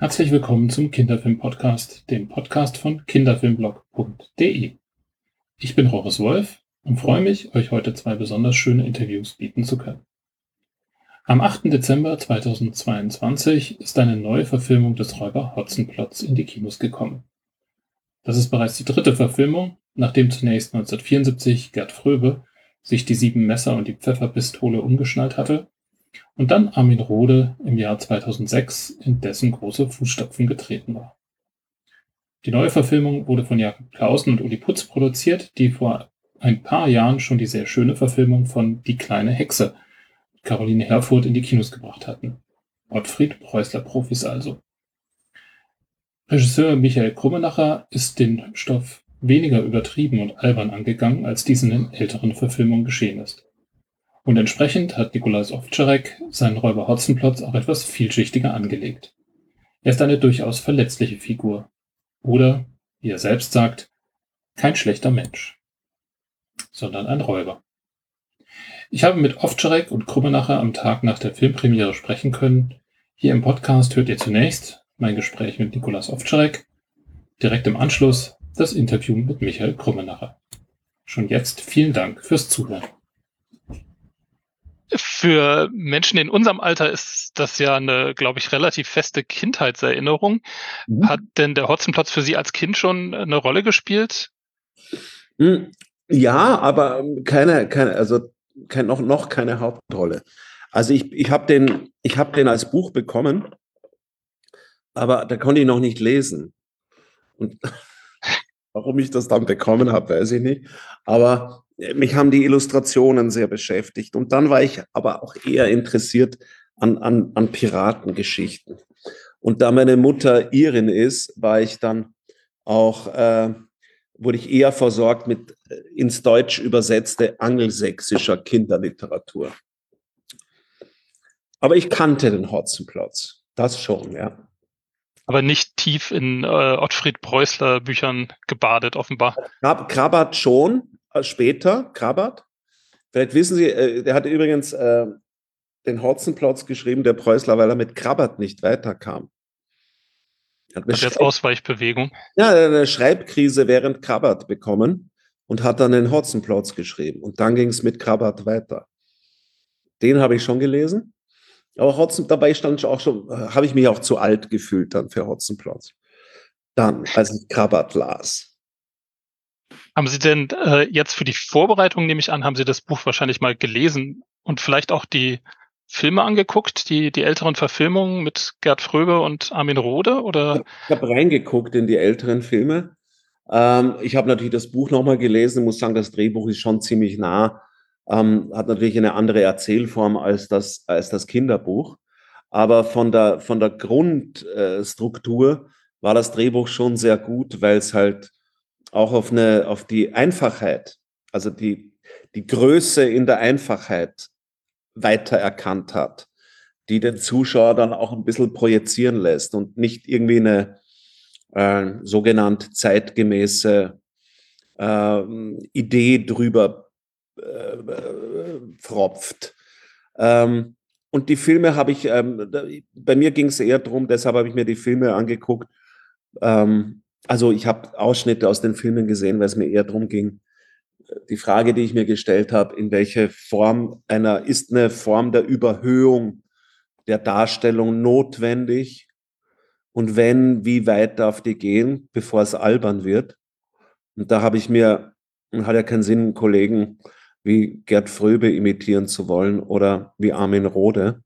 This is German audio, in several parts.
Herzlich willkommen zum Kinderfilm-Podcast, dem Podcast von kinderfilmblog.de. Ich bin Roris Wolf und freue mich, euch heute zwei besonders schöne Interviews bieten zu können. Am 8. Dezember 2022 ist eine neue Verfilmung des Räuber Hotzenplotz in die Kinos gekommen. Das ist bereits die dritte Verfilmung, nachdem zunächst 1974 Gerd Fröbe sich die sieben Messer und die Pfefferpistole umgeschnallt hatte und dann Armin Rohde im Jahr 2006 in dessen große Fußstapfen getreten war. Die neue Verfilmung wurde von Jakob Clausen und Uli Putz produziert, die vor ein paar Jahren schon die sehr schöne Verfilmung von Die kleine Hexe Caroline Herfurth in die Kinos gebracht hatten. Ottfried Preußler Profis also. Regisseur Michael Krummenacher ist den Stoff weniger übertrieben und albern angegangen, als dies in den älteren Verfilmungen geschehen ist. Und entsprechend hat Nikolaus Ovtcharek seinen Räuber Hotzenplotz auch etwas vielschichtiger angelegt. Er ist eine durchaus verletzliche Figur. Oder, wie er selbst sagt, kein schlechter Mensch, sondern ein Räuber. Ich habe mit Ovtcharek und Krummenacher am Tag nach der Filmpremiere sprechen können. Hier im Podcast hört ihr zunächst mein Gespräch mit Nikolaus Ovtcharek, direkt im Anschluss das Interview mit Michael Krummenacher. Schon jetzt vielen Dank fürs Zuhören für Menschen in unserem Alter ist das ja eine, glaube ich, relativ feste Kindheitserinnerung. Mhm. Hat denn der Hotzenplatz für Sie als Kind schon eine Rolle gespielt? Hm, ja, aber keine, keine also kein, noch, noch keine Hauptrolle. Also ich, ich habe den, ich hab den als Buch bekommen, aber da konnte ich noch nicht lesen. Und warum ich das dann bekommen habe, weiß ich nicht. Aber mich haben die Illustrationen sehr beschäftigt. Und dann war ich aber auch eher interessiert an, an, an Piratengeschichten. Und da meine Mutter Irin ist, war ich dann auch, äh, wurde ich eher versorgt mit äh, ins Deutsch übersetzte angelsächsischer Kinderliteratur. Aber ich kannte den Hotzenplotz. Das schon, ja. Aber nicht tief in äh, Ottfried Preußler Büchern gebadet, offenbar. Krabat schon, später, Krabat. Vielleicht wissen Sie, äh, der hat übrigens äh, den Hotzenplotz geschrieben, der Preußler, weil er mit Krabat nicht weiterkam. Hat eine jetzt Ausweichbewegung. Ja, eine Schreibkrise während Krabat bekommen und hat dann den Hotzenplotz geschrieben. Und dann ging es mit Krabat weiter. Den habe ich schon gelesen. Aber Hotzen, dabei stand auch schon, äh, habe ich mich auch zu alt gefühlt dann für Hotzenplotz. Dann, als ich Krabat las. Haben Sie denn äh, jetzt für die Vorbereitung, nehme ich an, haben Sie das Buch wahrscheinlich mal gelesen und vielleicht auch die Filme angeguckt, die, die älteren Verfilmungen mit Gerd Fröbe und Armin Rohde? Oder? Ich habe reingeguckt in die älteren Filme. Ähm, ich habe natürlich das Buch nochmal gelesen, muss sagen, das Drehbuch ist schon ziemlich nah, ähm, hat natürlich eine andere Erzählform als das, als das Kinderbuch. Aber von der, von der Grundstruktur äh, war das Drehbuch schon sehr gut, weil es halt auch auf, eine, auf die Einfachheit, also die, die Größe in der Einfachheit weiter erkannt hat, die den Zuschauer dann auch ein bisschen projizieren lässt und nicht irgendwie eine äh, sogenannte zeitgemäße äh, Idee drüber äh, pfropft. Ähm, und die Filme habe ich, ähm, bei mir ging es eher darum, deshalb habe ich mir die Filme angeguckt, ähm, also ich habe Ausschnitte aus den Filmen gesehen, weil es mir eher darum ging, die Frage, die ich mir gestellt habe, in welche Form einer ist eine Form der Überhöhung der Darstellung notwendig und wenn, wie weit darf die gehen, bevor es albern wird? Und da habe ich mir, hat ja keinen Sinn, Kollegen wie Gerd Fröbe imitieren zu wollen oder wie Armin Rohde.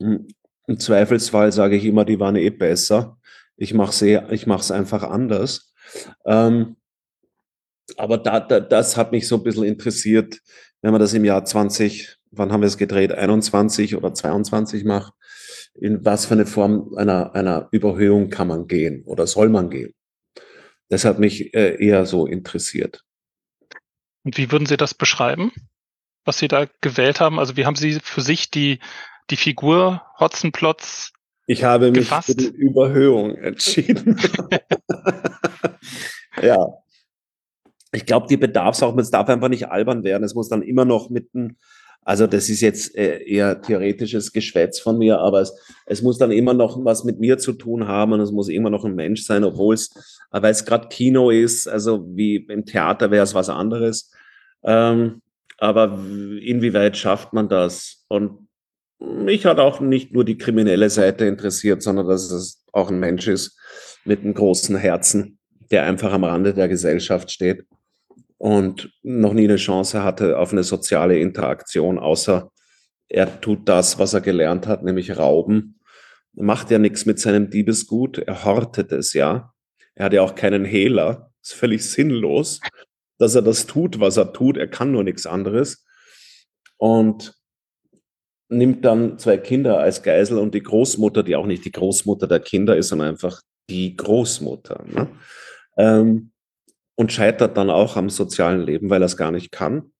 Im Zweifelsfall sage ich immer, die waren eh besser. Ich mache es einfach anders. Ähm, aber da, da, das hat mich so ein bisschen interessiert, wenn man das im Jahr 20, wann haben wir es gedreht, 21 oder 22 macht, in was für eine Form einer, einer Überhöhung kann man gehen oder soll man gehen. Das hat mich äh, eher so interessiert. Und wie würden Sie das beschreiben, was Sie da gewählt haben? Also wie haben Sie für sich die, die Figur Hotzenplotz ich habe mich gefasst. für die Überhöhung entschieden. ja. Ich glaube, die bedarf es darf einfach nicht albern werden. Es muss dann immer noch mit einem Also das ist jetzt äh, eher theoretisches Geschwätz von mir, aber es, es muss dann immer noch was mit mir zu tun haben und es muss immer noch ein Mensch sein, obwohl es, weil es gerade Kino ist, also wie im Theater wäre es was anderes. Ähm, aber inwieweit schafft man das? Und mich hat auch nicht nur die kriminelle Seite interessiert, sondern dass es auch ein Mensch ist mit einem großen Herzen, der einfach am Rande der Gesellschaft steht und noch nie eine Chance hatte auf eine soziale Interaktion, außer er tut das, was er gelernt hat, nämlich rauben. Er macht ja nichts mit seinem Diebesgut, er hortet es ja. Er hat ja auch keinen Hehler, ist völlig sinnlos, dass er das tut, was er tut. Er kann nur nichts anderes. Und nimmt dann zwei Kinder als Geisel und die Großmutter, die auch nicht die Großmutter der Kinder ist, sondern einfach die Großmutter. Ne? Ähm, und scheitert dann auch am sozialen Leben, weil er es gar nicht kann.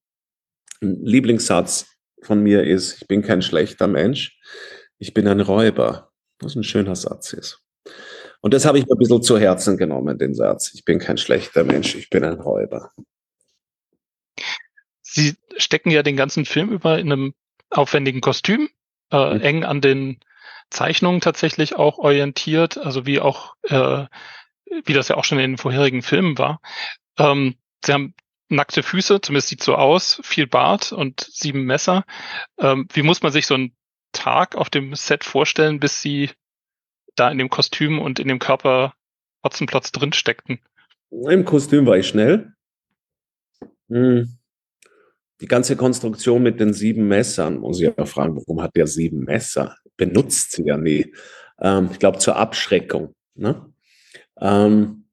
Ein Lieblingssatz von mir ist, ich bin kein schlechter Mensch, ich bin ein Räuber. Was ein schöner Satz ist. Und das habe ich mir ein bisschen zu Herzen genommen, den Satz. Ich bin kein schlechter Mensch, ich bin ein Räuber. Sie stecken ja den ganzen Film über in einem aufwendigen Kostüm, äh, mhm. eng an den Zeichnungen tatsächlich auch orientiert, also wie auch, äh, wie das ja auch schon in den vorherigen Filmen war. Ähm, sie haben nackte Füße, zumindest sieht so aus, viel Bart und sieben Messer. Ähm, wie muss man sich so einen Tag auf dem Set vorstellen, bis sie da in dem Kostüm und in dem Körper Hotzenplotz drin steckten? Im Kostüm war ich schnell. Hm die ganze Konstruktion mit den sieben Messern, muss ich ja fragen, warum hat der sieben Messer? Benutzt sie ja nie. Ähm, ich glaube, zur Abschreckung. Ne? Ähm,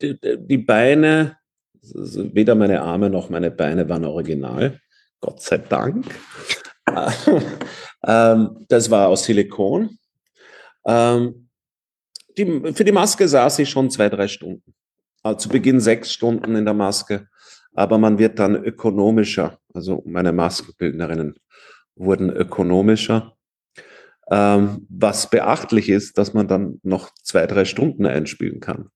die, die, Beine, weder meine Arme noch meine Beine waren original. Gott sei Dank. ähm, das war aus Silikon. Ähm, die, für die Maske saß ich schon zwei, drei Stunden. Also zu Beginn sechs Stunden in der Maske aber man wird dann ökonomischer. Also meine Maskenbildnerinnen wurden ökonomischer. Ähm, was beachtlich ist, dass man dann noch zwei, drei Stunden einspielen kann.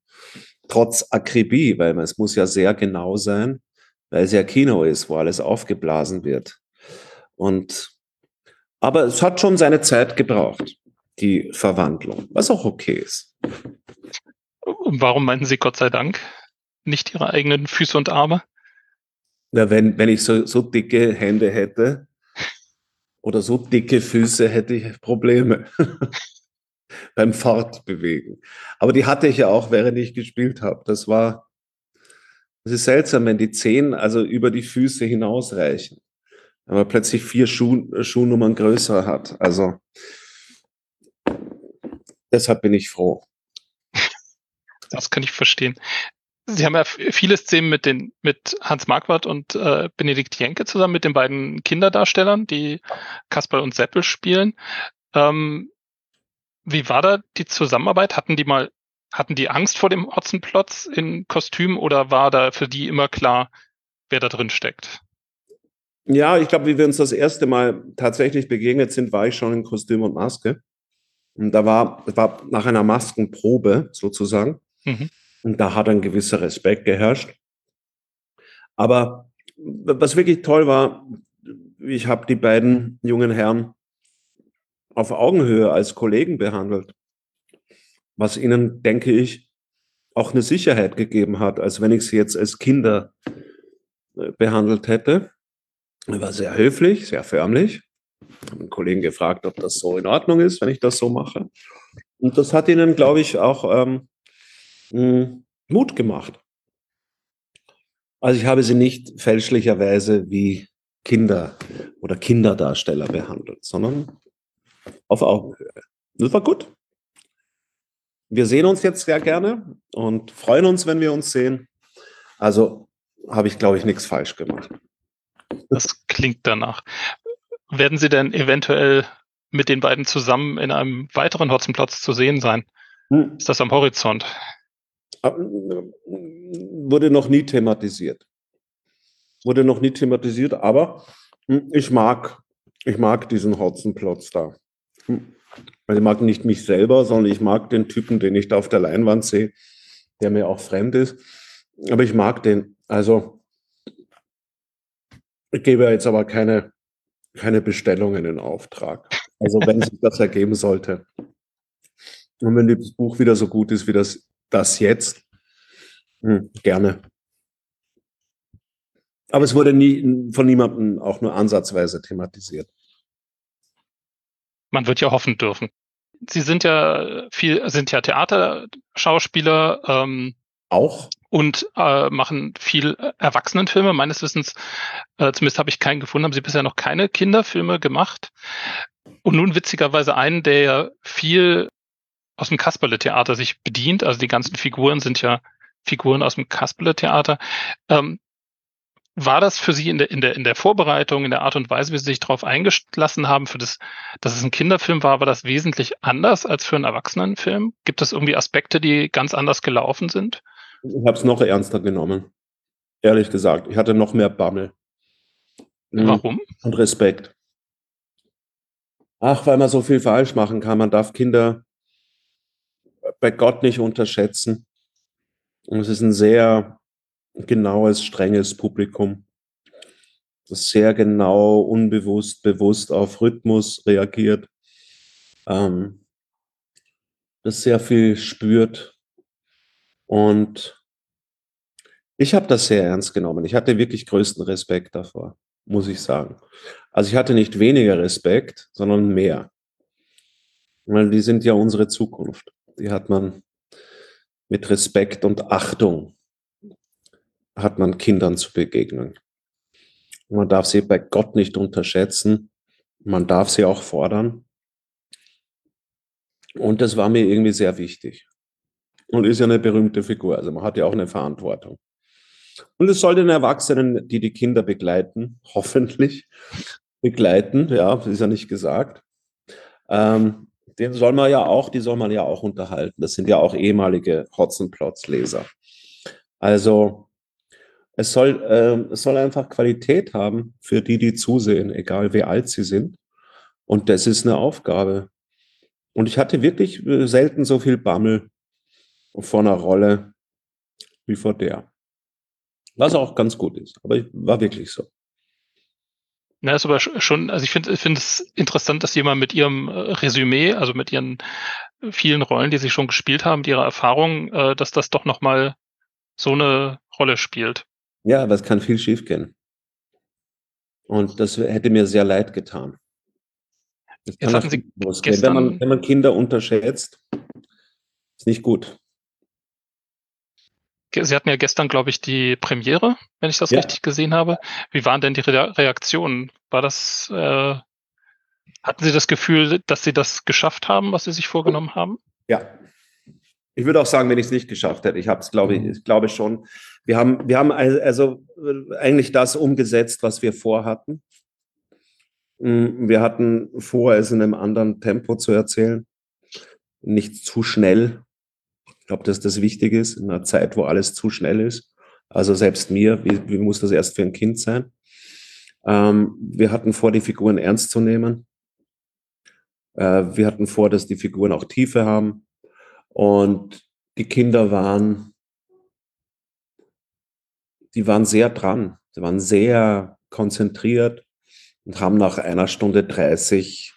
Trotz Akribie, weil es muss ja sehr genau sein, weil es ja Kino ist, wo alles aufgeblasen wird. Und, aber es hat schon seine Zeit gebraucht, die Verwandlung, was auch okay ist. Warum meinten Sie Gott sei Dank nicht Ihre eigenen Füße und Arme? Na, wenn, wenn ich so, so dicke Hände hätte oder so dicke Füße, hätte ich Probleme beim Fortbewegen. Aber die hatte ich ja auch, während ich gespielt habe. Das war, das ist seltsam, wenn die Zehen also über die Füße hinausreichen. Wenn man plötzlich vier Schuh, Schuhnummern größer hat. Also, deshalb bin ich froh. Das kann ich verstehen. Sie haben ja viele Szenen mit den mit Hans Marquardt und äh, Benedikt Jenke zusammen mit den beiden Kinderdarstellern, die Kasperl und Seppel spielen. Ähm, wie war da die Zusammenarbeit? Hatten die mal hatten die Angst vor dem Hotzenplotz in Kostüm oder war da für die immer klar, wer da drin steckt? Ja, ich glaube, wie wir uns das erste Mal tatsächlich begegnet sind, war ich schon in Kostüm und Maske. Und da war, war nach einer Maskenprobe sozusagen. Mhm. Und da hat ein gewisser Respekt geherrscht. Aber was wirklich toll war, ich habe die beiden jungen Herren auf Augenhöhe als Kollegen behandelt, was ihnen, denke ich, auch eine Sicherheit gegeben hat, als wenn ich sie jetzt als Kinder äh, behandelt hätte. Er war sehr höflich, sehr förmlich. Ich einen Kollegen gefragt, ob das so in Ordnung ist, wenn ich das so mache. Und das hat ihnen, glaube ich, auch ähm, hm, Mut gemacht. Also ich habe sie nicht fälschlicherweise wie Kinder oder Kinderdarsteller behandelt, sondern auf Augenhöhe. Das war gut. Wir sehen uns jetzt sehr gerne und freuen uns, wenn wir uns sehen. Also habe ich, glaube ich, nichts falsch gemacht. Das klingt danach. Werden Sie denn eventuell mit den beiden zusammen in einem weiteren Hotzenplatz zu sehen sein? Hm. Ist das am Horizont? Wurde noch nie thematisiert. Wurde noch nie thematisiert, aber hm, ich mag, ich mag diesen Hotzenplotz da. Hm. Also ich mag nicht mich selber, sondern ich mag den Typen, den ich da auf der Leinwand sehe, der mir auch fremd ist. Aber ich mag den. Also ich gebe jetzt aber keine keine Bestellungen in Auftrag. Also wenn sich das ergeben sollte. Und wenn das Buch wieder so gut ist wie das, das jetzt, hm, gerne. Aber es wurde nie von niemandem auch nur ansatzweise thematisiert. Man wird ja hoffen dürfen. Sie sind ja viel, sind ja Theaterschauspieler. Ähm, auch? Und äh, machen viel Erwachsenenfilme. Meines Wissens, äh, zumindest habe ich keinen gefunden, haben Sie bisher noch keine Kinderfilme gemacht. Und nun witzigerweise einen, der ja viel aus dem Kasperle-Theater sich bedient. Also die ganzen Figuren sind ja Figuren aus dem Kasperle-Theater. Ähm, war das für Sie in der, in, der, in der Vorbereitung, in der Art und Weise, wie Sie sich darauf eingelassen haben, für das, dass es ein Kinderfilm war, war das wesentlich anders als für einen Erwachsenenfilm? Gibt es irgendwie Aspekte, die ganz anders gelaufen sind? Ich habe es noch ernster genommen. Ehrlich gesagt. Ich hatte noch mehr Bammel. Mhm. Warum? Und Respekt. Ach, weil man so viel falsch machen kann. Man darf Kinder bei Gott nicht unterschätzen. Und es ist ein sehr genaues, strenges Publikum, das sehr genau, unbewusst, bewusst auf Rhythmus reagiert, ähm, das sehr viel spürt. Und ich habe das sehr ernst genommen. Ich hatte wirklich größten Respekt davor, muss ich sagen. Also ich hatte nicht weniger Respekt, sondern mehr. Weil die sind ja unsere Zukunft. Die hat man mit Respekt und Achtung hat man Kindern zu begegnen. Man darf sie bei Gott nicht unterschätzen. Man darf sie auch fordern. Und das war mir irgendwie sehr wichtig. Und ist ja eine berühmte Figur. Also man hat ja auch eine Verantwortung. Und es soll den Erwachsenen, die die Kinder begleiten, hoffentlich begleiten, ja, ist ja nicht gesagt, ähm, den soll man ja auch, die soll man ja auch unterhalten. Das sind ja auch ehemalige Hotzenplotz-Leser. Also es soll, äh, es soll einfach Qualität haben für die, die zusehen, egal wie alt sie sind. Und das ist eine Aufgabe. Und ich hatte wirklich äh, selten so viel Bammel vor einer Rolle wie vor der. Was auch ganz gut ist. Aber war wirklich so. Na, ist aber schon, also ich finde finde es interessant, dass jemand mit ihrem äh, Resümee, also mit ihren vielen Rollen, die sie schon gespielt haben, ihrer Erfahrung, äh, dass das doch nochmal so eine Rolle spielt. Ja, aber es kann viel schiefgehen. Und das hätte mir sehr leid getan. Jetzt hatten Sie gestern, wenn, man, wenn man Kinder unterschätzt, ist nicht gut. Sie hatten ja gestern, glaube ich, die Premiere, wenn ich das ja. richtig gesehen habe. Wie waren denn die Re Reaktionen? War das, äh, hatten Sie das Gefühl, dass Sie das geschafft haben, was Sie sich vorgenommen haben? Ja. Ich würde auch sagen, wenn ich es nicht geschafft hätte. Ich habe es, glaube ich, ich glaube schon. Wir haben, wir haben also eigentlich das umgesetzt, was wir vorhatten. Mm, wir hatten vor, es in einem anderen Tempo zu erzählen. Nicht zu schnell, glaube, dass das wichtig ist in einer Zeit, wo alles zu schnell ist. Also selbst mir, wie, wie muss das erst für ein Kind sein? Ähm, wir hatten vor, die Figuren ernst zu nehmen. Äh, wir hatten vor, dass die Figuren auch Tiefe haben. Und die Kinder waren, die waren sehr dran. Sie waren sehr konzentriert und haben nach einer Stunde 30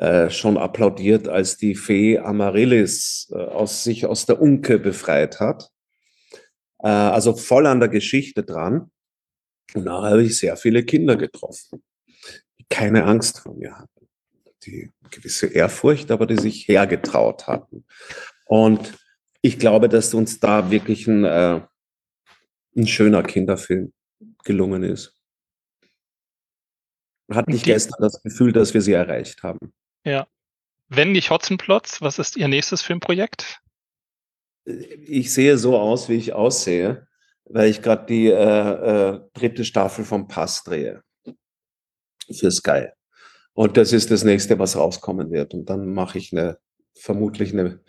äh, schon applaudiert, als die Fee Amaryllis äh, aus sich aus der Unke befreit hat. Äh, also voll an der Geschichte dran. Und da habe ich sehr viele Kinder getroffen, die keine Angst vor mir hatten, die gewisse Ehrfurcht, aber die sich hergetraut hatten. Und ich glaube, dass uns da wirklich ein, äh, ein schöner Kinderfilm gelungen ist. Hatte ich gestern das Gefühl, dass wir sie erreicht haben. Ja. Wenn nicht Hotzenplotz, was ist Ihr nächstes Filmprojekt? Ich sehe so aus, wie ich aussehe, weil ich gerade die äh, äh, dritte Staffel vom Pass drehe. Für Sky. Und das ist das nächste, was rauskommen wird. Und dann mache ich eine, vermutlich eine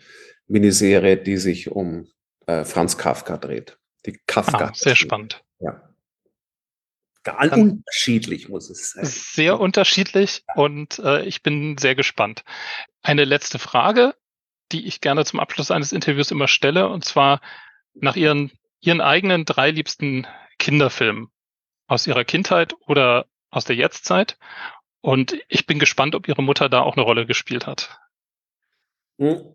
Miniserie, die sich um äh, Franz Kafka dreht. Die Kafka. Ah, sehr spannend. Ja. Dann unterschiedlich muss es sein. Sehr unterschiedlich und äh, ich bin sehr gespannt. Eine letzte Frage, die ich gerne zum Abschluss eines Interviews immer stelle, und zwar nach Ihren, Ihren eigenen drei liebsten Kinderfilmen aus Ihrer Kindheit oder aus der Jetztzeit. Und ich bin gespannt, ob ihre Mutter da auch eine Rolle gespielt hat. Hm.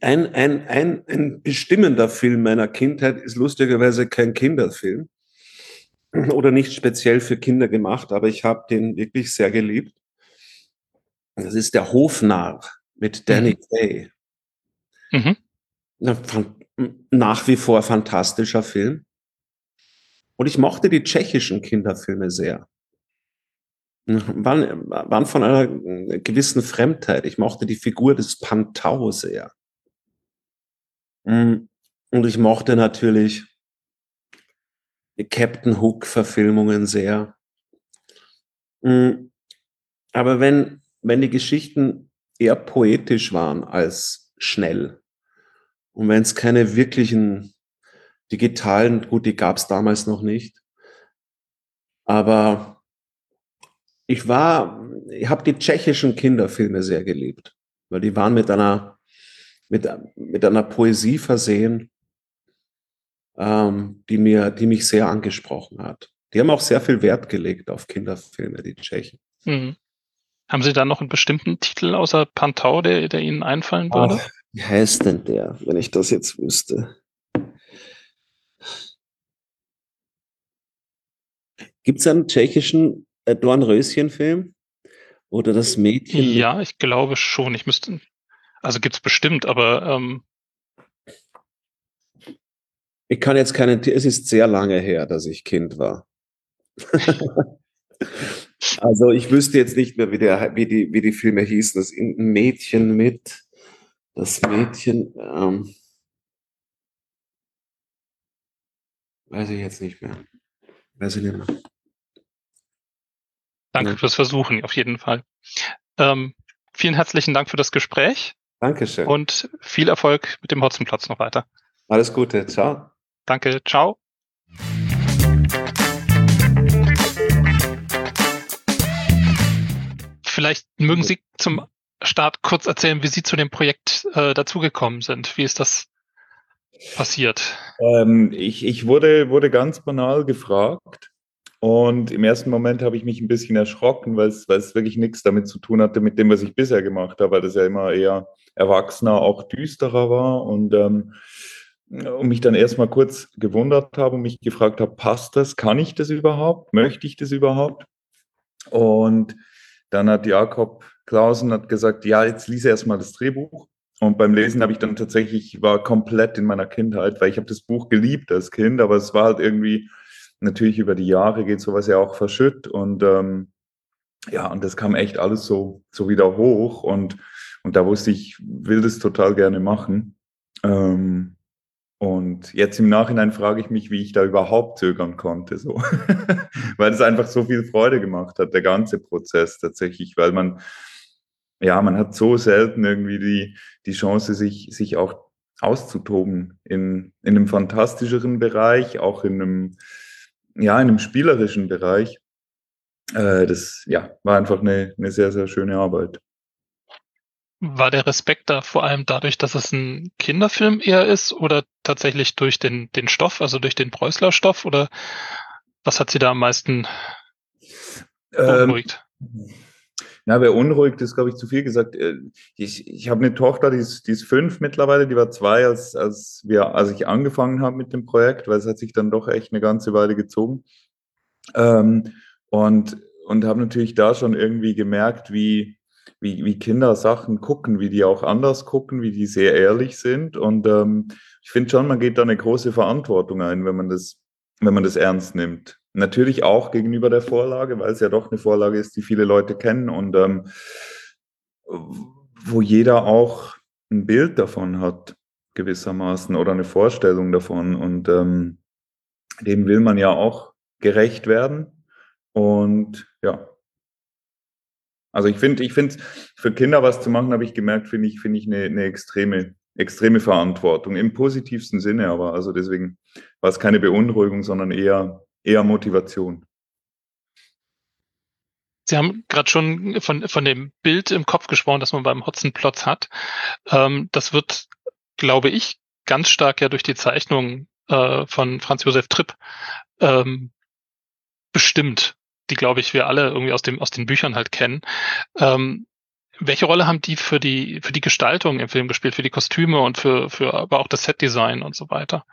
Ein, ein, ein, ein bestimmender Film meiner Kindheit ist lustigerweise kein Kinderfilm oder nicht speziell für Kinder gemacht, aber ich habe den wirklich sehr geliebt. Das ist der Hofnarr mit Danny mhm. Kaye. Mhm. Nach wie vor fantastischer Film. Und ich mochte die tschechischen Kinderfilme sehr. Waren, waren von einer gewissen Fremdheit. Ich mochte die Figur des Pantau sehr. Und ich mochte natürlich Captain Hook-Verfilmungen sehr. Aber wenn, wenn die Geschichten eher poetisch waren als schnell und wenn es keine wirklichen digitalen, gut, die gab es damals noch nicht, aber ich war, ich habe die tschechischen Kinderfilme sehr geliebt, weil die waren mit einer, mit, mit einer Poesie versehen, ähm, die mir, die mich sehr angesprochen hat. Die haben auch sehr viel Wert gelegt auf Kinderfilme, die Tschechen. Mhm. Haben Sie da noch einen bestimmten Titel außer Pantau, der, der Ihnen einfallen würde? Ach, wie heißt denn der, wenn ich das jetzt wüsste? Gibt es einen tschechischen äh, Dornröschen-Film? Oder das Mädchen? Ja, ich glaube schon. Ich müsste. Also gibt es bestimmt, aber. Ähm ich kann jetzt keinen. Es ist sehr lange her, dass ich Kind war. also ich wüsste jetzt nicht mehr, wie, der, wie, die, wie die Filme hießen. Das Mädchen mit. Das Mädchen. Ähm, weiß ich jetzt nicht mehr. Weiß ich nicht mehr. Danke ja. fürs Versuchen, auf jeden Fall. Ähm, vielen herzlichen Dank für das Gespräch. Dankeschön. Und viel Erfolg mit dem Hotzenplatz noch weiter. Alles Gute. Ciao. Danke. Ciao. Vielleicht mögen Sie zum Start kurz erzählen, wie Sie zu dem Projekt äh, dazugekommen sind. Wie ist das passiert? Ähm, ich ich wurde, wurde ganz banal gefragt und im ersten Moment habe ich mich ein bisschen erschrocken, weil es, wirklich nichts damit zu tun hatte mit dem, was ich bisher gemacht habe, weil das ja immer eher erwachsener, auch düsterer war. Und, ähm, und mich dann erstmal kurz gewundert habe und mich gefragt habe, passt das? Kann ich das überhaupt? Möchte ich das überhaupt? Und dann hat Jakob Klausen hat gesagt, ja, jetzt lese erstmal das Drehbuch. Und beim Lesen habe ich dann tatsächlich, war komplett in meiner Kindheit, weil ich habe das Buch geliebt als Kind, aber es war halt irgendwie natürlich über die Jahre geht sowas ja auch verschütt und ähm, ja, und das kam echt alles so, so wieder hoch und, und da wusste ich, will das total gerne machen. Ähm, und jetzt im Nachhinein frage ich mich, wie ich da überhaupt zögern konnte, so. weil es einfach so viel Freude gemacht hat, der ganze Prozess tatsächlich, weil man, ja, man hat so selten irgendwie die, die Chance, sich, sich auch auszutoben in, in einem fantastischeren Bereich, auch in einem, ja, in einem spielerischen Bereich. Äh, das ja, war einfach eine, eine sehr, sehr schöne Arbeit. War der Respekt da vor allem dadurch, dass es ein Kinderfilm eher ist oder tatsächlich durch den, den Stoff, also durch den Preußler Stoff oder was hat Sie da am meisten ähm, beunruhigt? Ähm, ja, beunruhigt ist, glaube ich, zu viel gesagt. Äh, ich, ich habe eine Tochter, die ist, die ist fünf mittlerweile, die war zwei, als, als, wir, als ich angefangen habe mit dem Projekt, weil es hat sich dann doch echt eine ganze Weile gezogen. Ähm, und und habe natürlich da schon irgendwie gemerkt, wie, wie, wie Kinder Sachen gucken, wie die auch anders gucken, wie die sehr ehrlich sind. Und ähm, ich finde schon, man geht da eine große Verantwortung ein, wenn man das, wenn man das ernst nimmt. Natürlich auch gegenüber der Vorlage, weil es ja doch eine Vorlage ist, die viele Leute kennen und ähm, wo jeder auch ein Bild davon hat, gewissermaßen, oder eine Vorstellung davon. Und ähm, dem will man ja auch gerecht werden. Und ja. Also ich finde, ich finde, für Kinder was zu machen, habe ich gemerkt, finde ich, finde ich eine, eine extreme, extreme Verantwortung. Im positivsten Sinne aber. Also deswegen war es keine Beunruhigung, sondern eher eher Motivation. Sie haben gerade schon von, von dem Bild im Kopf gesprochen, das man beim Hotzenplotz hat. Ähm, das wird, glaube ich, ganz stark ja durch die Zeichnung äh, von Franz Josef Tripp ähm, bestimmt, die, glaube ich, wir alle irgendwie aus, dem, aus den Büchern halt kennen. Ähm, welche Rolle haben die für die, für die Gestaltung im Film gespielt, für die Kostüme und für, für aber auch das Setdesign und so weiter?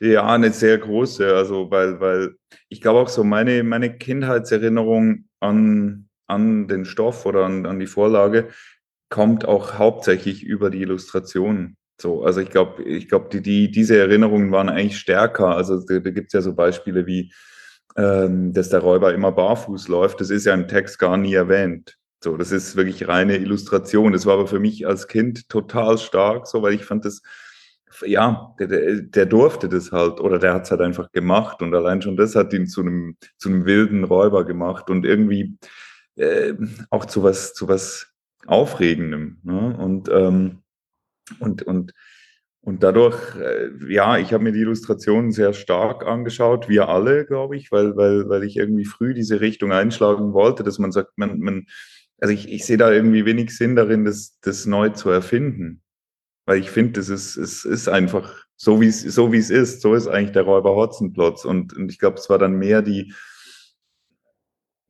Ja, eine sehr große. Also, weil, weil ich glaube auch so, meine, meine Kindheitserinnerung an, an den Stoff oder an, an die Vorlage kommt auch hauptsächlich über die Illustrationen. So, also ich glaube, ich glaube, die, die, diese Erinnerungen waren eigentlich stärker. Also da, da gibt es ja so Beispiele wie, ähm, dass der Räuber immer barfuß läuft. Das ist ja im Text gar nie erwähnt. So, das ist wirklich reine Illustration. Das war aber für mich als Kind total stark, so, weil ich fand das, ja, der, der, der durfte das halt oder der hat es halt einfach gemacht und allein schon das hat ihn zu einem, zu einem wilden Räuber gemacht und irgendwie äh, auch zu was, zu was Aufregendem. Ne? Und, ähm, und, und, und dadurch, äh, ja, ich habe mir die Illustrationen sehr stark angeschaut, wir alle, glaube ich, weil, weil, weil ich irgendwie früh diese Richtung einschlagen wollte, dass man sagt, man, man also ich, ich sehe da irgendwie wenig Sinn darin, das, das neu zu erfinden. Weil ich finde, das ist, es ist einfach so, wie es so wie es ist. So ist eigentlich der Räuber Hotzenplotz. Und, und ich glaube, es war dann mehr die,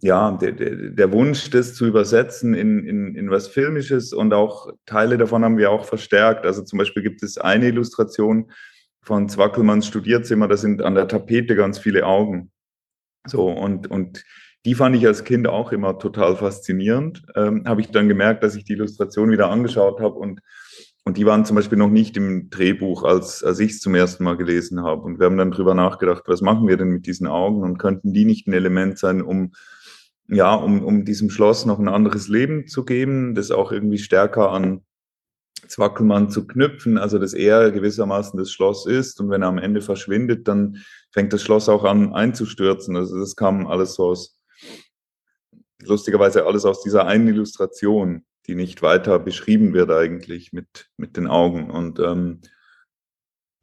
ja, der, der, der Wunsch, das zu übersetzen in, in, in was Filmisches und auch Teile davon haben wir auch verstärkt. Also zum Beispiel gibt es eine Illustration von Zwackelmanns Studierzimmer, da sind an der Tapete ganz viele Augen. So, und, und die fand ich als Kind auch immer total faszinierend. Ähm, habe ich dann gemerkt, dass ich die Illustration wieder angeschaut habe und, und die waren zum Beispiel noch nicht im Drehbuch, als, als ich es zum ersten Mal gelesen habe. Und wir haben dann drüber nachgedacht, was machen wir denn mit diesen Augen und könnten die nicht ein Element sein, um, ja, um, um diesem Schloss noch ein anderes Leben zu geben, das auch irgendwie stärker an Zwackelmann zu knüpfen, also dass er gewissermaßen das Schloss ist und wenn er am Ende verschwindet, dann fängt das Schloss auch an einzustürzen. Also das kam alles so aus lustigerweise alles aus dieser einen Illustration, die nicht weiter beschrieben wird eigentlich mit, mit den Augen. Und ähm,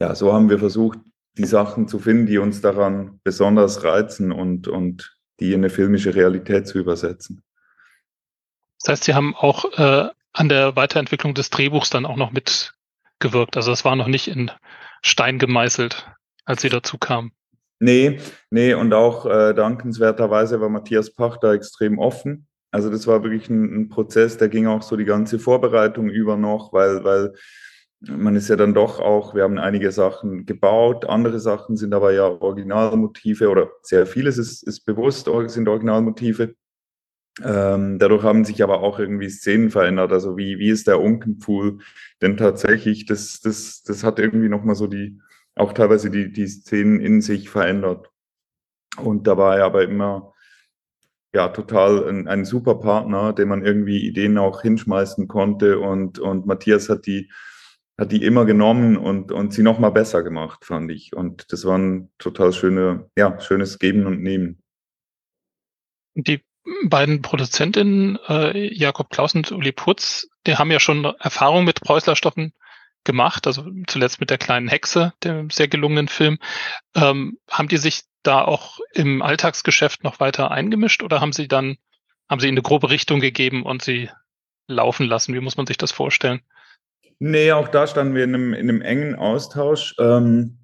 ja, so haben wir versucht, die Sachen zu finden, die uns daran besonders reizen und, und die in eine filmische Realität zu übersetzen. Das heißt, Sie haben auch äh, an der Weiterentwicklung des Drehbuchs dann auch noch mitgewirkt. Also das war noch nicht in Stein gemeißelt, als Sie dazu kamen. Nee, nee, und auch äh, dankenswerterweise war Matthias Pach da extrem offen. Also das war wirklich ein, ein, Prozess, der ging auch so die ganze Vorbereitung über noch, weil, weil man ist ja dann doch auch, wir haben einige Sachen gebaut, andere Sachen sind aber ja Originalmotive oder sehr vieles ist, ist bewusst, sind Originalmotive. Ähm, dadurch haben sich aber auch irgendwie Szenen verändert. Also wie, wie ist der Unkenpfuhl denn tatsächlich? Das, das, das hat irgendwie nochmal so die, auch teilweise die, die Szenen in sich verändert. Und da war er aber immer ja total ein, ein super Partner, dem man irgendwie Ideen auch hinschmeißen konnte. Und, und Matthias hat die, hat die immer genommen und, und sie noch mal besser gemacht, fand ich. Und das war ein total schöne, ja, schönes Geben und Nehmen. Die beiden Produzentinnen, äh, Jakob Klaus und Uli Putz, die haben ja schon Erfahrung mit Preußlerstoffen gemacht, also zuletzt mit der kleinen Hexe, dem sehr gelungenen Film. Ähm, haben die sich da auch im Alltagsgeschäft noch weiter eingemischt oder haben sie dann, haben sie in eine grobe Richtung gegeben und sie laufen lassen? Wie muss man sich das vorstellen? Nee, auch da standen wir in einem, in einem engen Austausch. Ähm,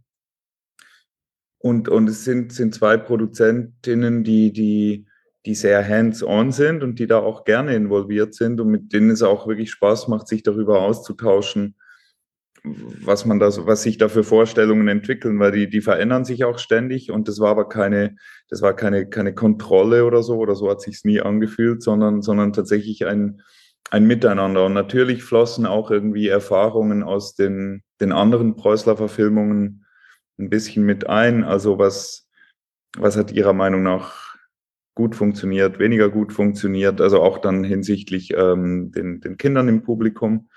und, und es sind, sind zwei Produzentinnen, die, die, die sehr hands-on sind und die da auch gerne involviert sind und mit denen es auch wirklich Spaß macht, sich darüber auszutauschen, was man da, was sich da für Vorstellungen entwickeln, weil die, die verändern sich auch ständig und das war aber keine, das war keine, keine Kontrolle oder so, oder so hat sich's nie angefühlt, sondern, sondern tatsächlich ein, ein Miteinander. Und natürlich flossen auch irgendwie Erfahrungen aus den, den anderen Preußler-Verfilmungen ein bisschen mit ein. Also was, was hat Ihrer Meinung nach gut funktioniert, weniger gut funktioniert, also auch dann hinsichtlich ähm, den, den Kindern im Publikum.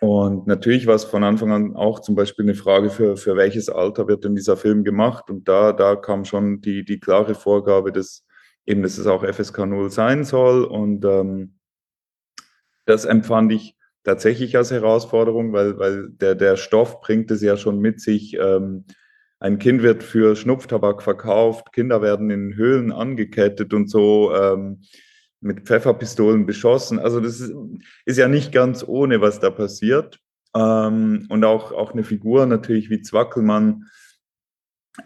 Und natürlich war es von Anfang an auch zum Beispiel eine Frage, für, für welches Alter wird denn dieser Film gemacht? Und da, da kam schon die, die klare Vorgabe, dass eben, dass es auch FSK 0 sein soll. Und ähm, das empfand ich tatsächlich als Herausforderung, weil, weil der, der Stoff bringt es ja schon mit sich. Ähm, ein Kind wird für Schnupftabak verkauft, Kinder werden in Höhlen angekettet und so. Ähm, mit Pfefferpistolen beschossen. Also das ist, ist ja nicht ganz ohne, was da passiert. Ähm, und auch, auch eine Figur natürlich wie Zwackelmann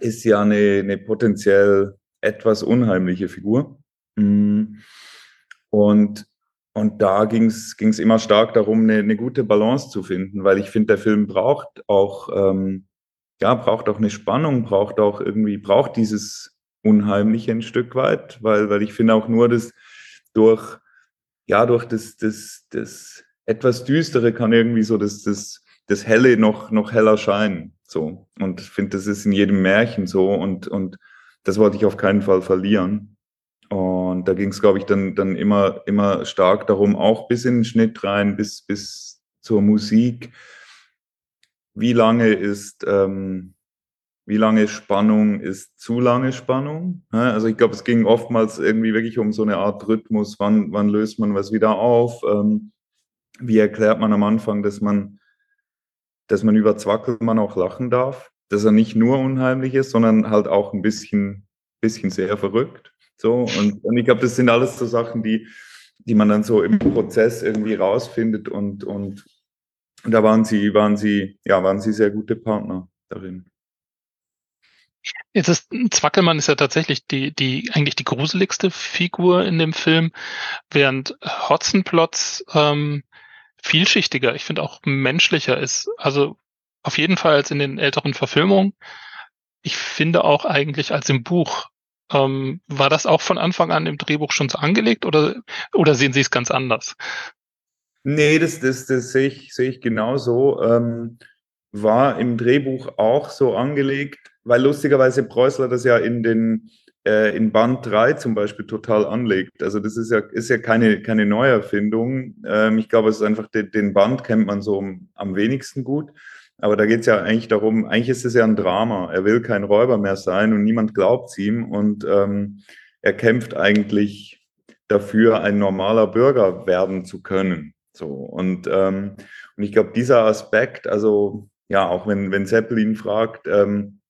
ist ja eine, eine potenziell etwas unheimliche Figur. Mm. Und, und da ging es immer stark darum, eine, eine, gute Balance zu finden, weil ich finde, der Film braucht auch, ähm, ja, braucht auch eine Spannung, braucht auch irgendwie, braucht dieses Unheimliche ein Stück weit, weil, weil ich finde auch nur, dass durch, ja, durch das, das, das etwas Düstere kann irgendwie so das, das, das Helle noch, noch heller scheinen. So. Und ich finde, das ist in jedem Märchen so und, und das wollte ich auf keinen Fall verlieren. Und da ging es, glaube ich, dann, dann immer, immer stark darum, auch bis in den Schnitt rein, bis, bis zur Musik. Wie lange ist, ähm, wie lange Spannung ist zu lange Spannung? Also ich glaube, es ging oftmals irgendwie wirklich um so eine Art Rhythmus. Wann, wann löst man was wieder auf? Ähm, wie erklärt man am Anfang, dass man, dass man über Zwackelmann auch lachen darf? Dass er nicht nur unheimlich ist, sondern halt auch ein bisschen, bisschen sehr verrückt. So, und, und ich glaube, das sind alles so Sachen, die, die man dann so im Prozess irgendwie rausfindet und, und, da waren sie, waren sie, ja, waren sie sehr gute Partner darin. Jetzt ist Zwackelmann ist ja tatsächlich die, die eigentlich die gruseligste Figur in dem Film, während Hotzenplotz ähm, vielschichtiger, ich finde auch menschlicher ist. Also auf jeden Fall als in den älteren Verfilmungen. Ich finde auch eigentlich als im Buch. Ähm, war das auch von Anfang an im Drehbuch schon so angelegt oder, oder sehen Sie es ganz anders? Nee, das, das, das sehe ich, sehe ich genauso. Ähm, war im Drehbuch auch so angelegt, weil lustigerweise Preußler das ja in den äh, in Band 3 zum Beispiel total anlegt. Also das ist ja, ist ja keine, keine Neuerfindung. Ähm, ich glaube, es ist einfach, den, den Band kennt man so am wenigsten gut. Aber da geht es ja eigentlich darum, eigentlich ist es ja ein Drama. Er will kein Räuber mehr sein und niemand glaubt ihm. Und ähm, er kämpft eigentlich dafür, ein normaler Bürger werden zu können. So, und, ähm, und ich glaube, dieser Aspekt, also ja, auch wenn, wenn Zeppelin fragt, ähm,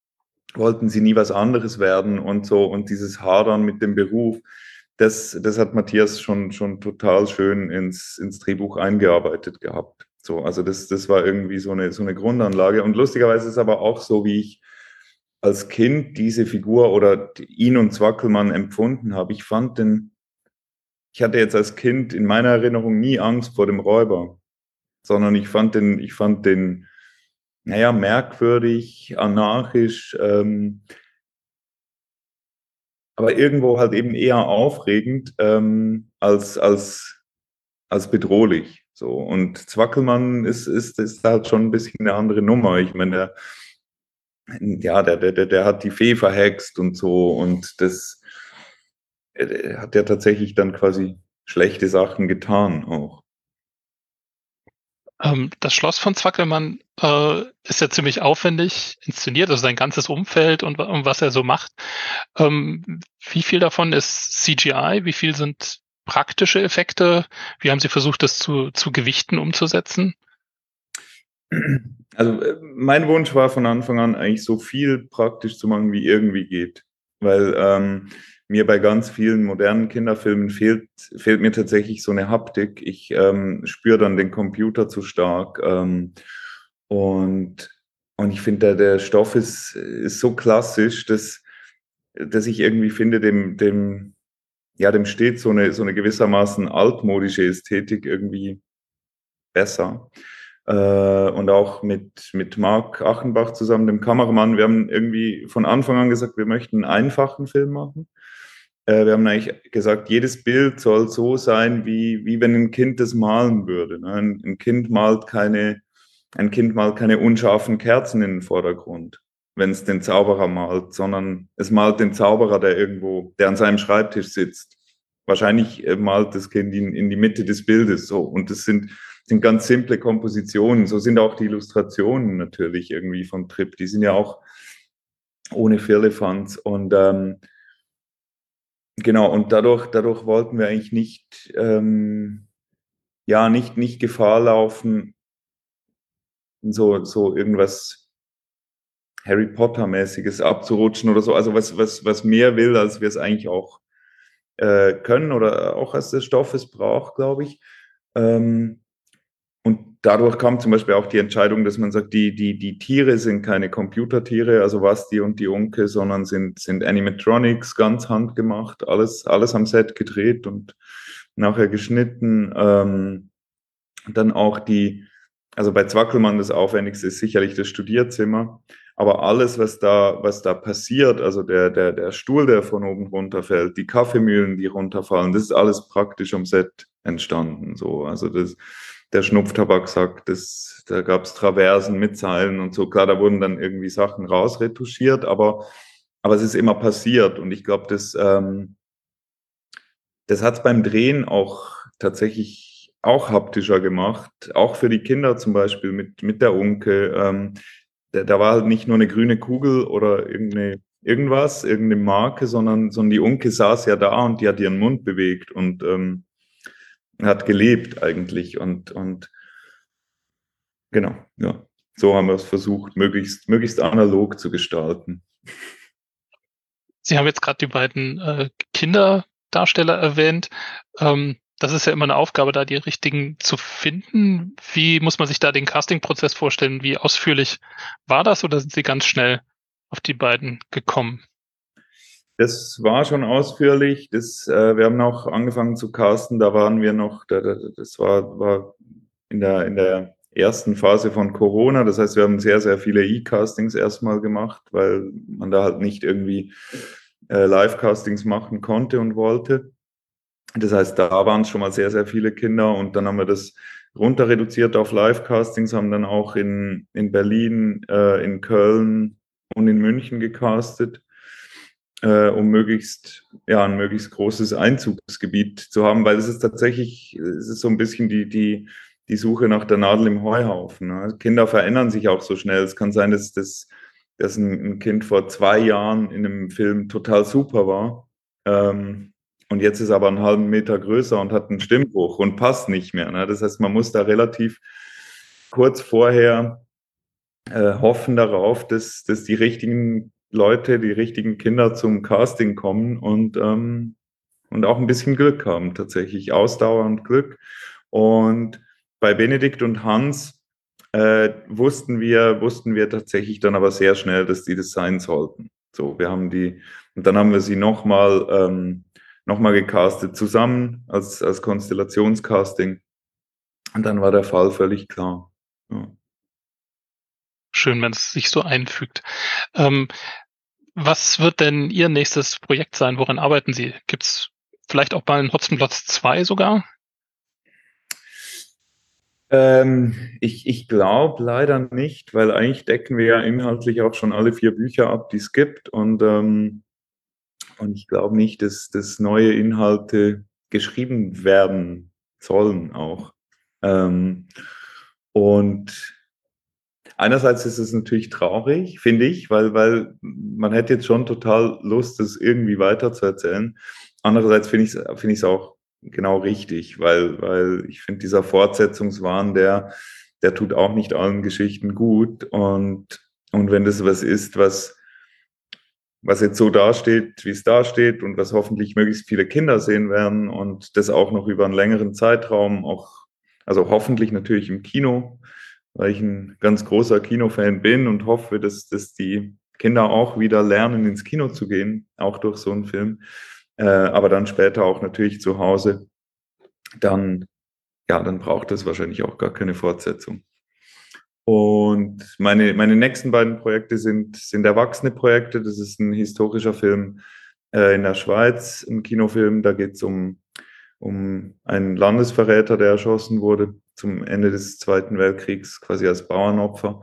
wollten sie nie was anderes werden und so und dieses Hadern mit dem Beruf, das, das hat Matthias schon, schon total schön ins, ins Drehbuch eingearbeitet gehabt. So, also das, das war irgendwie so eine, so eine Grundanlage. Und lustigerweise ist es aber auch so, wie ich als Kind diese Figur oder ihn und Zwackelmann empfunden habe. Ich fand den, ich hatte jetzt als Kind in meiner Erinnerung nie Angst vor dem Räuber, sondern ich fand den, ich fand den, naja, merkwürdig, anarchisch, ähm, aber irgendwo halt eben eher aufregend ähm, als, als, als bedrohlich. So. Und Zwackelmann ist, ist, ist halt schon ein bisschen eine andere Nummer. Ich meine, der, ja, der, der, der hat die Fee verhext und so und das hat ja tatsächlich dann quasi schlechte Sachen getan auch. Ähm, das Schloss von Zwackelmann äh, ist ja ziemlich aufwendig inszeniert, also sein ganzes Umfeld und, und was er so macht. Ähm, wie viel davon ist CGI? Wie viel sind praktische Effekte? Wie haben Sie versucht, das zu, zu Gewichten umzusetzen? Also äh, mein Wunsch war von Anfang an eigentlich so viel praktisch zu machen, wie irgendwie geht. Weil ähm, mir bei ganz vielen modernen Kinderfilmen fehlt, fehlt mir tatsächlich so eine Haptik. Ich ähm, spüre dann den Computer zu stark. Ähm, und, und ich finde, der, der Stoff ist, ist so klassisch, dass, dass ich irgendwie finde, dem, dem, ja, dem steht so eine, so eine gewissermaßen altmodische Ästhetik irgendwie besser. Äh, und auch mit, mit Marc Achenbach zusammen, dem Kameramann, wir haben irgendwie von Anfang an gesagt, wir möchten einen einfachen Film machen. Äh, wir haben eigentlich gesagt, jedes Bild soll so sein, wie, wie wenn ein Kind das malen würde. Ne? Ein, ein, Kind malt keine, ein Kind malt keine unscharfen Kerzen in den Vordergrund, wenn es den Zauberer malt, sondern es malt den Zauberer, der irgendwo, der an seinem Schreibtisch sitzt. Wahrscheinlich äh, malt das Kind in, in die Mitte des Bildes so. Und das sind, sind ganz simple Kompositionen. So sind auch die Illustrationen natürlich irgendwie von Trip. Die sind ja auch ohne Firlefanz. Und ähm, Genau, und dadurch, dadurch wollten wir eigentlich nicht, ähm, ja, nicht, nicht Gefahr laufen, so, so irgendwas Harry Potter-mäßiges abzurutschen oder so. Also was, was, was mehr will, als wir es eigentlich auch äh, können oder auch als der Stoff es braucht, glaube ich. Ähm, und dadurch kam zum Beispiel auch die Entscheidung, dass man sagt, die, die, die Tiere sind keine Computertiere, also Basti und die Unke, sondern sind, sind Animatronics, ganz handgemacht, alles, alles am Set gedreht und nachher geschnitten. Ähm, dann auch die, also bei Zwackelmann das Aufwendigste ist sicherlich das Studierzimmer. Aber alles, was da, was da passiert, also der, der, der Stuhl, der von oben runterfällt, die Kaffeemühlen, die runterfallen, das ist alles praktisch am Set entstanden. So, also das, der Schnupftabaksack, das, da gab es Traversen mit Seilen und so. Klar, da wurden dann irgendwie Sachen rausretuschiert, aber, aber es ist immer passiert. Und ich glaube, das, ähm, das hat es beim Drehen auch tatsächlich auch haptischer gemacht, auch für die Kinder zum Beispiel mit, mit der Unke. Ähm, da, da war halt nicht nur eine grüne Kugel oder irgendeine irgendwas, irgendeine Marke, sondern, sondern die Unke saß ja da und die hat ihren Mund bewegt und ähm, hat gelebt eigentlich. Und, und genau, ja, so haben wir es versucht, möglichst, möglichst analog zu gestalten. Sie haben jetzt gerade die beiden äh, Kinderdarsteller erwähnt. Ähm, das ist ja immer eine Aufgabe, da die richtigen zu finden. Wie muss man sich da den Casting-Prozess vorstellen? Wie ausführlich war das oder sind Sie ganz schnell auf die beiden gekommen? Das war schon ausführlich. Das, äh, wir haben auch angefangen zu casten. Da waren wir noch, da, da, das war, war in, der, in der ersten Phase von Corona. Das heißt, wir haben sehr, sehr viele E-Castings erstmal gemacht, weil man da halt nicht irgendwie äh, Live-Castings machen konnte und wollte. Das heißt, da waren es schon mal sehr, sehr viele Kinder und dann haben wir das runter reduziert auf Live-Castings, haben dann auch in, in Berlin, äh, in Köln und in München gecastet, äh, um möglichst, ja, ein möglichst großes Einzugsgebiet zu haben, weil es ist tatsächlich, es ist so ein bisschen die, die, die Suche nach der Nadel im Heuhaufen. Ne? Kinder verändern sich auch so schnell. Es kann sein, dass, dass, dass ein, ein Kind vor zwei Jahren in einem Film total super war. Ähm, und jetzt ist aber einen halben Meter größer und hat einen Stimmbruch und passt nicht mehr. Ne? Das heißt, man muss da relativ kurz vorher äh, hoffen darauf, dass, dass die richtigen Leute, die richtigen Kinder zum Casting kommen und, ähm, und auch ein bisschen Glück haben, tatsächlich Ausdauer und Glück. Und bei Benedikt und Hans äh, wussten wir, wussten wir tatsächlich dann aber sehr schnell, dass die das sein sollten. So, wir haben die, und dann haben wir sie nochmal ähm, nochmal gecastet zusammen als, als Konstellationscasting. Und dann war der Fall völlig klar. Ja. Schön, wenn es sich so einfügt. Ähm, was wird denn Ihr nächstes Projekt sein? Woran arbeiten Sie? Gibt es vielleicht auch mal einen Hotzenplotz 2 sogar? Ähm, ich ich glaube leider nicht, weil eigentlich decken wir ja inhaltlich auch schon alle vier Bücher ab, die es gibt. Und ähm, und ich glaube nicht, dass, dass neue Inhalte geschrieben werden sollen auch. Ähm, und einerseits ist es natürlich traurig, finde ich, weil, weil man hätte jetzt schon total Lust, das irgendwie weiterzuerzählen. Andererseits finde ich es find auch genau richtig, weil, weil ich finde, dieser Fortsetzungswahn, der, der tut auch nicht allen Geschichten gut. Und, und wenn das was ist, was was jetzt so dasteht, wie es dasteht und was hoffentlich möglichst viele Kinder sehen werden und das auch noch über einen längeren Zeitraum, auch, also hoffentlich natürlich im Kino, weil ich ein ganz großer Kinofan bin und hoffe, dass, dass die Kinder auch wieder lernen, ins Kino zu gehen, auch durch so einen Film, äh, aber dann später auch natürlich zu Hause, dann, ja, dann braucht es wahrscheinlich auch gar keine Fortsetzung. Und meine, meine nächsten beiden Projekte sind, sind erwachsene Projekte. Das ist ein historischer Film äh, in der Schweiz, ein Kinofilm. Da geht es um, um einen Landesverräter, der erschossen wurde zum Ende des Zweiten Weltkriegs, quasi als Bauernopfer.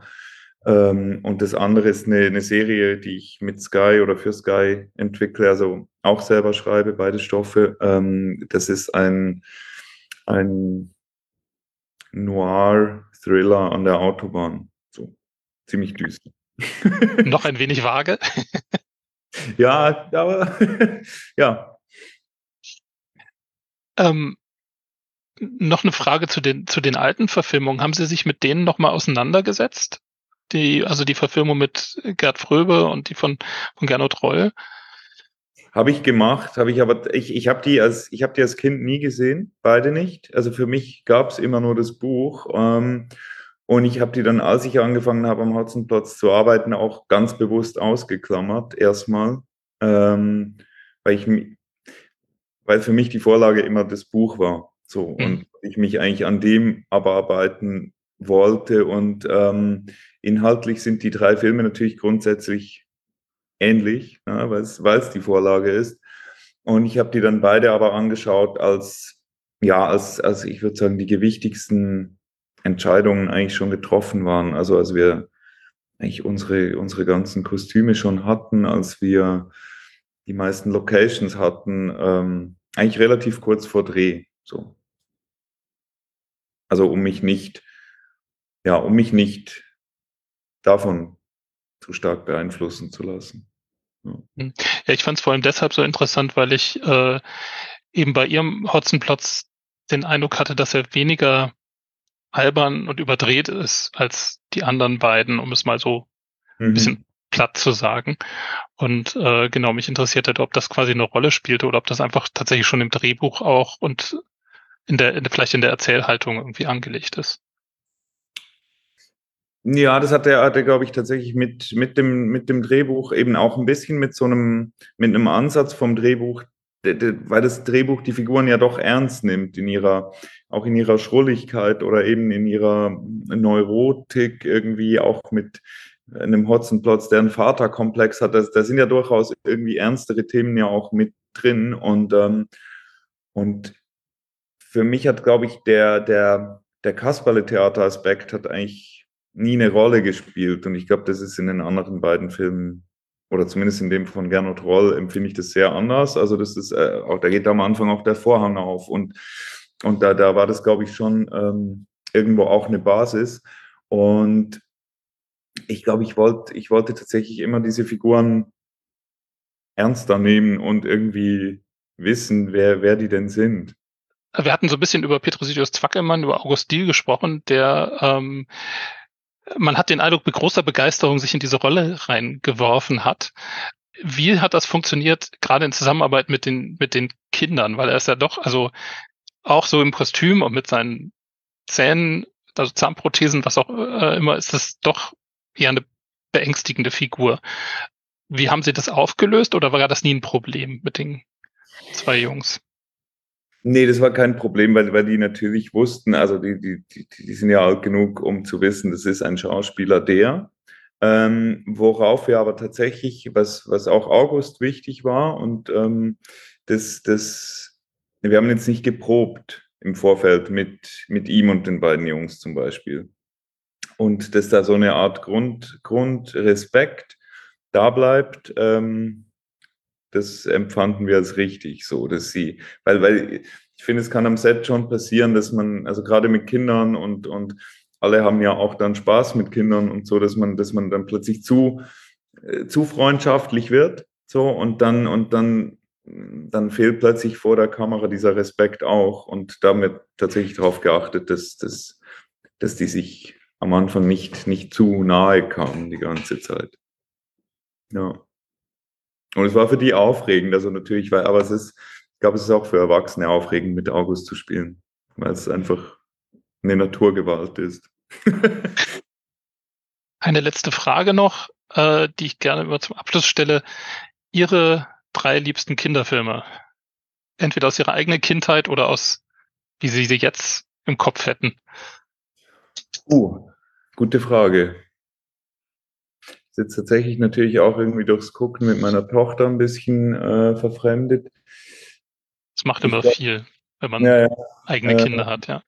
Ähm, und das andere ist eine, eine Serie, die ich mit Sky oder für Sky entwickle, also auch selber schreibe, beide Stoffe. Ähm, das ist ein, ein Noir-Thriller an der Autobahn. So ziemlich düster. Noch ein wenig vage. ja, aber ja. Ähm, noch eine Frage zu den, zu den alten Verfilmungen. Haben Sie sich mit denen nochmal auseinandergesetzt? Die, also die Verfilmung mit Gerd Fröbe und die von, von Gernot Reul? Habe ich gemacht, habe ich aber, ich, ich habe die, als, hab die als Kind nie gesehen, beide nicht. Also für mich gab es immer nur das Buch. Ähm, und ich habe die dann, als ich angefangen habe, am Hotzenplatz zu arbeiten, auch ganz bewusst ausgeklammert, erstmal. Ähm, weil ich weil für mich die Vorlage immer das Buch war. So, mhm. und ich mich eigentlich an dem abarbeiten wollte. Und ähm, inhaltlich sind die drei Filme natürlich grundsätzlich ähnlich, ja, weil es die Vorlage ist. Und ich habe die dann beide aber angeschaut als, ja, als, als ich würde sagen, die gewichtigsten Entscheidungen eigentlich schon getroffen waren. Also als wir eigentlich unsere, unsere ganzen Kostüme schon hatten, als wir die meisten Locations hatten, ähm, eigentlich relativ kurz vor Dreh. So. Also um mich nicht, ja, um mich nicht davon zu stark beeinflussen zu lassen. Ja, hm. ja ich fand es vor allem deshalb so interessant, weil ich äh, eben bei ihrem Hotzenplotz den Eindruck hatte, dass er weniger albern und überdreht ist als die anderen beiden, um es mal so mhm. ein bisschen platt zu sagen. Und äh, genau, mich interessiert hätte, ob das quasi eine Rolle spielte oder ob das einfach tatsächlich schon im Drehbuch auch und in der, in der vielleicht in der Erzählhaltung irgendwie angelegt ist. Ja, das hat er, hat glaube ich, tatsächlich mit, mit, dem, mit dem Drehbuch eben auch ein bisschen mit so einem, mit einem Ansatz vom Drehbuch, weil das Drehbuch die Figuren ja doch ernst nimmt in ihrer, auch in ihrer Schrulligkeit oder eben in ihrer Neurotik irgendwie auch mit einem Hotzenplotz, der einen Vaterkomplex hat. Da sind ja durchaus irgendwie ernstere Themen ja auch mit drin und, ähm, und für mich hat, glaube ich, der, der, der Kasperle-Theater-Aspekt hat eigentlich nie eine Rolle gespielt. Und ich glaube, das ist in den anderen beiden Filmen, oder zumindest in dem von Gernot Roll, empfinde ich das sehr anders. Also das ist äh, auch, da geht am Anfang auch der Vorhang auf. Und, und da, da war das, glaube ich, schon ähm, irgendwo auch eine Basis. Und ich glaube, ich wollte, ich wollte tatsächlich immer diese Figuren ernster nehmen und irgendwie wissen, wer, wer die denn sind. Wir hatten so ein bisschen über Petrosidius Zwackelmann, über August Diel gesprochen, der ähm, man hat den Eindruck, mit großer Begeisterung sich in diese Rolle reingeworfen hat. Wie hat das funktioniert, gerade in Zusammenarbeit mit den, mit den Kindern? Weil er ist ja doch, also auch so im Kostüm und mit seinen Zähnen, also Zahnprothesen, was auch äh, immer, ist das doch eher eine beängstigende Figur. Wie haben Sie das aufgelöst oder war das nie ein Problem mit den zwei Jungs? Nee, das war kein Problem, weil, weil die natürlich wussten, also die, die, die, die sind ja alt genug, um zu wissen, das ist ein Schauspieler der. Ähm, worauf wir aber tatsächlich, was, was auch August wichtig war, und ähm, das, das, wir haben jetzt nicht geprobt im Vorfeld mit, mit ihm und den beiden Jungs zum Beispiel. Und dass da so eine Art Grund, Grundrespekt da bleibt, ähm, das empfanden wir als richtig so, dass sie, weil, weil ich finde, es kann am Set schon passieren, dass man, also gerade mit Kindern und, und alle haben ja auch dann Spaß mit Kindern und so, dass man, dass man dann plötzlich zu, äh, zu freundschaftlich wird, so, und dann, und dann, dann fehlt plötzlich vor der Kamera dieser Respekt auch und damit tatsächlich darauf geachtet, dass, dass, dass die sich am Anfang nicht, nicht zu nahe kamen die ganze Zeit. Ja. Und es war für die aufregend, also natürlich, weil, aber es ist, ich glaube, es ist auch für Erwachsene aufregend, mit August zu spielen, weil es einfach eine Naturgewalt ist. eine letzte Frage noch, äh, die ich gerne immer zum Abschluss stelle. Ihre drei liebsten Kinderfilme, entweder aus Ihrer eigenen Kindheit oder aus, wie Sie sie jetzt im Kopf hätten. Uh, gute Frage ist jetzt tatsächlich natürlich auch irgendwie durchs Gucken mit meiner Tochter ein bisschen äh, verfremdet. Das macht immer glaub, viel, wenn man ja, ja. eigene äh, Kinder hat, ja.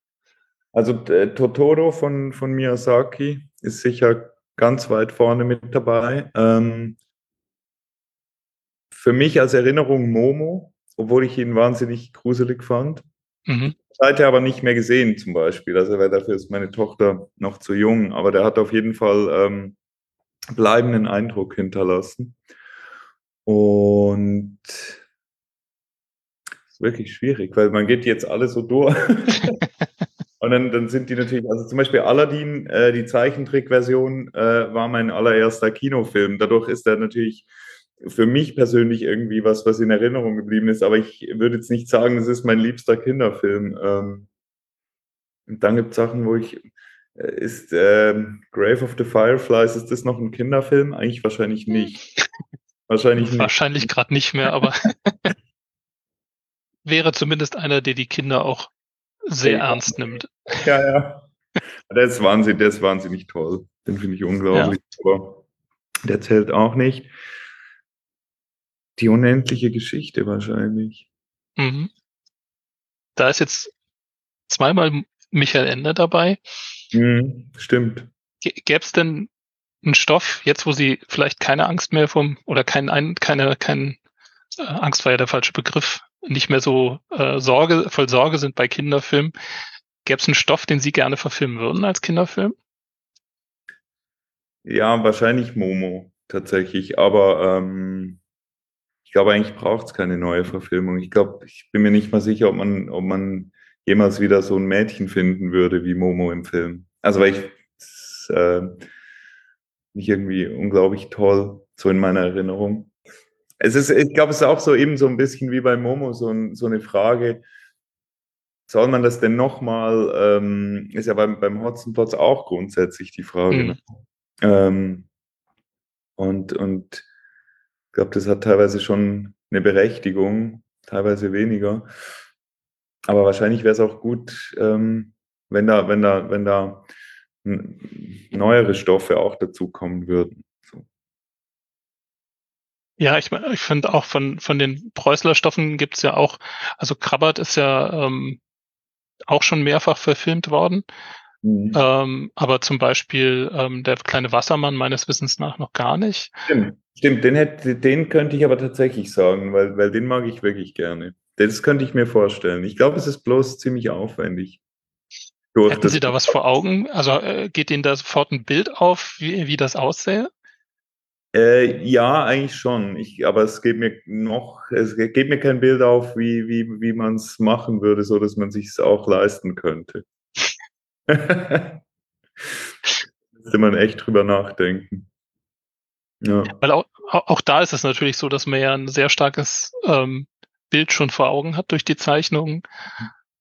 Also äh, Totoro von, von Miyazaki ist sicher ganz weit vorne mit dabei. Ähm, für mich als Erinnerung Momo, obwohl ich ihn wahnsinnig gruselig fand. Mhm. Seither aber nicht mehr gesehen zum Beispiel. Also weil dafür ist meine Tochter noch zu jung. Aber der hat auf jeden Fall ähm, bleibenden Eindruck hinterlassen. Und ist wirklich schwierig, weil man geht jetzt alle so durch. Und dann, dann sind die natürlich, also zum Beispiel Aladdin, äh, die Zeichentrickversion, äh, war mein allererster Kinofilm. Dadurch ist er natürlich für mich persönlich irgendwie was, was in Erinnerung geblieben ist. Aber ich würde jetzt nicht sagen, es ist mein liebster Kinderfilm. Ähm, und dann gibt es Sachen, wo ich, ist äh, Grave of the Fireflies, ist das noch ein Kinderfilm? Eigentlich wahrscheinlich nicht. Wahrscheinlich nicht. Wahrscheinlich gerade nicht mehr, aber wäre zumindest einer, der die Kinder auch sehr ja. ernst nimmt. Ja, ja. Der ist wahnsinnig, der ist wahnsinnig toll. Den finde ich unglaublich. Ja. Aber der zählt auch nicht. Die unendliche Geschichte wahrscheinlich. Mhm. Da ist jetzt zweimal Michael Ende dabei. Mhm, stimmt. Gäbe es denn einen Stoff, jetzt wo Sie vielleicht keine Angst mehr vom, oder kein, keine, kein, äh, Angst war ja der falsche Begriff, nicht mehr so äh, Sorge, voll Sorge sind bei Kinderfilmen, gäbe es einen Stoff, den Sie gerne verfilmen würden als Kinderfilm? Ja, wahrscheinlich Momo tatsächlich, aber ähm, ich glaube, eigentlich braucht es keine neue Verfilmung. Ich glaube, ich bin mir nicht mal sicher, ob man, ob man jemals wieder so ein Mädchen finden würde wie Momo im Film. Also weil ich das, äh, nicht irgendwie unglaublich toll, so in meiner Erinnerung. Es ist, ich glaube, es ist auch so eben so ein bisschen wie bei Momo, so, ein, so eine Frage, soll man das denn nochmal, ähm, ist ja beim, beim Hotzenplotz auch grundsätzlich die Frage. Mhm. Ne? Ähm, und, und ich glaube, das hat teilweise schon eine Berechtigung, teilweise weniger. Aber wahrscheinlich wäre es auch gut, ähm, wenn da, wenn da, wenn da neuere Stoffe auch dazukommen würden. So. Ja, ich, ich finde auch von, von den Preußler Stoffen gibt es ja auch, also Krabbert ist ja ähm, auch schon mehrfach verfilmt worden. Mhm. Ähm, aber zum Beispiel ähm, der kleine Wassermann meines Wissens nach noch gar nicht. Stimmt, stimmt. Den, hätte, den könnte ich aber tatsächlich sagen, weil, weil den mag ich wirklich gerne. Das könnte ich mir vorstellen. Ich glaube, es ist bloß ziemlich aufwendig. Hätten Sie da was vor Augen? Also äh, geht Ihnen da sofort ein Bild auf, wie, wie das aussähe? Äh, ja, eigentlich schon. Ich, aber es geht mir noch, es geht mir kein Bild auf, wie, wie, wie man es machen würde, so dass man sich es auch leisten könnte. Müsste man echt drüber nachdenken. Ja. Weil auch, auch da ist es natürlich so, dass man ja ein sehr starkes ähm, Bild schon vor Augen hat durch die Zeichnungen.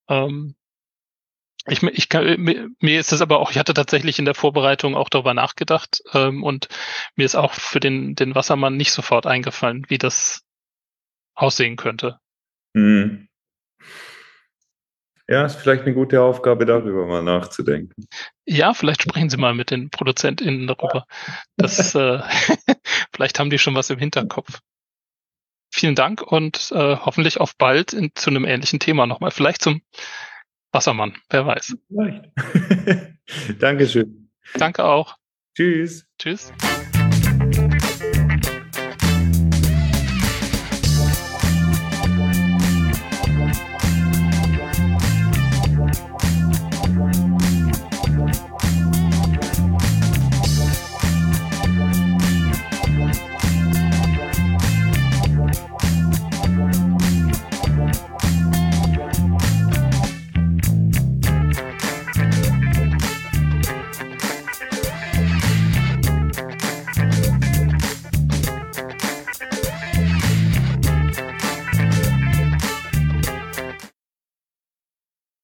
Ähm, ich, ich kann, mir, mir ist es aber auch, ich hatte tatsächlich in der Vorbereitung auch darüber nachgedacht ähm, und mir ist auch für den, den Wassermann nicht sofort eingefallen, wie das aussehen könnte. Hm. Ja, ist vielleicht eine gute Aufgabe, darüber mal nachzudenken. Ja, vielleicht sprechen Sie mal mit den ProduzentInnen darüber. Das, äh, vielleicht haben die schon was im Hinterkopf. Vielen Dank und äh, hoffentlich auf bald in, zu einem ähnlichen Thema nochmal. Vielleicht zum Wassermann, wer weiß. Vielleicht. Dankeschön. Danke auch. Tschüss. Tschüss.